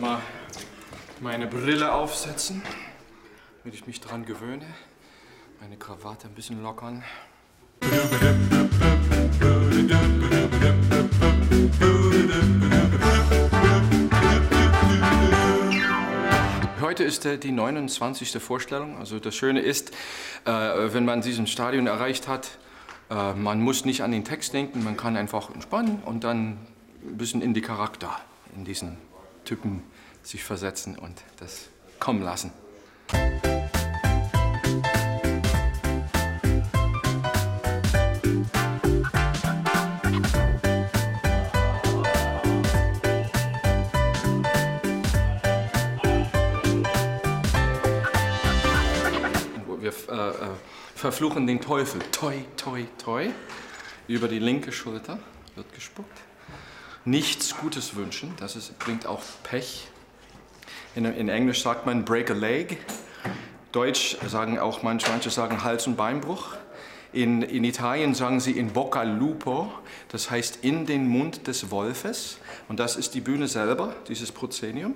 Mal meine Brille aufsetzen, damit ich mich dran gewöhne. Meine Krawatte ein bisschen lockern. Heute ist äh, die 29. Vorstellung. Also das Schöne ist, äh, wenn man diesen Stadion erreicht hat, äh, man muss nicht an den Text denken, man kann einfach entspannen und dann ein bisschen in die Charakter, in diesen Typen sich versetzen und das kommen lassen. Wir äh, äh, verfluchen den Teufel. Toi, toi, toi. Über die linke Schulter wird gespuckt. Nichts Gutes wünschen, das ist, bringt auch Pech. In, in, Englisch sagt man break a leg. Deutsch sagen auch manche, manche sagen Hals- und Beinbruch. In, in Italien sagen sie in bocca al lupo, das heißt in den Mund des Wolfes. Und das ist die Bühne selber, dieses Prozenium.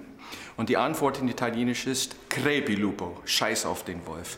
Und die Antwort in Italienisch ist crepi lupo, scheiß auf den Wolf.